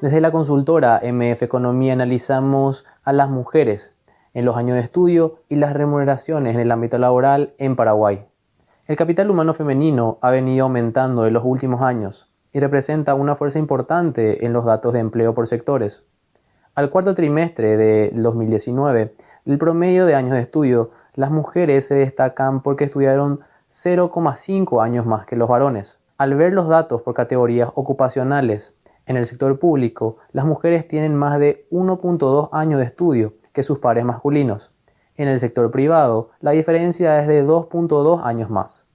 Desde la consultora MF Economía analizamos a las mujeres en los años de estudio y las remuneraciones en el ámbito laboral en Paraguay. El capital humano femenino ha venido aumentando en los últimos años y representa una fuerza importante en los datos de empleo por sectores. Al cuarto trimestre de 2019, el promedio de años de estudio, las mujeres se destacan porque estudiaron 0,5 años más que los varones. Al ver los datos por categorías ocupacionales en el sector público, las mujeres tienen más de 1.2 años de estudio que sus pares masculinos. En el sector privado, la diferencia es de 2.2 años más.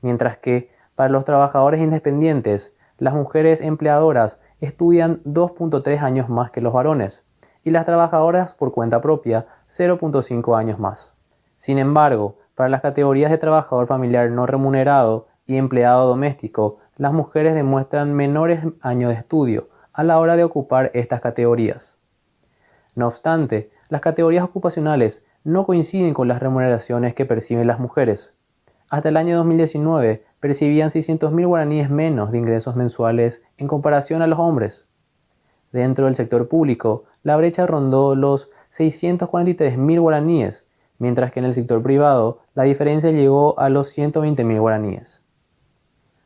Mientras que, para los trabajadores independientes, las mujeres empleadoras estudian 2.3 años más que los varones y las trabajadoras por cuenta propia 0.5 años más. Sin embargo, para las categorías de trabajador familiar no remunerado y empleado doméstico, las mujeres demuestran menores años de estudio a la hora de ocupar estas categorías. No obstante, las categorías ocupacionales no coinciden con las remuneraciones que perciben las mujeres. Hasta el año 2019 percibían 600.000 guaraníes menos de ingresos mensuales en comparación a los hombres. Dentro del sector público, la brecha rondó los 643.000 guaraníes, mientras que en el sector privado la diferencia llegó a los 120.000 guaraníes.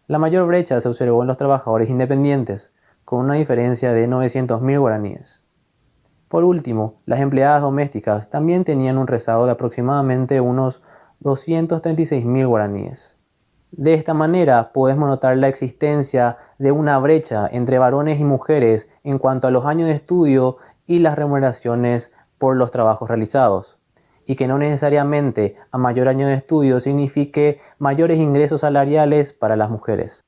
La mayor brecha se observó en los trabajadores independientes, con una diferencia de 900.000 guaraníes. Por último, las empleadas domésticas también tenían un rezago de aproximadamente unos 236.000 guaraníes. De esta manera podemos notar la existencia de una brecha entre varones y mujeres en cuanto a los años de estudio y las remuneraciones por los trabajos realizados, y que no necesariamente a mayor año de estudio signifique mayores ingresos salariales para las mujeres.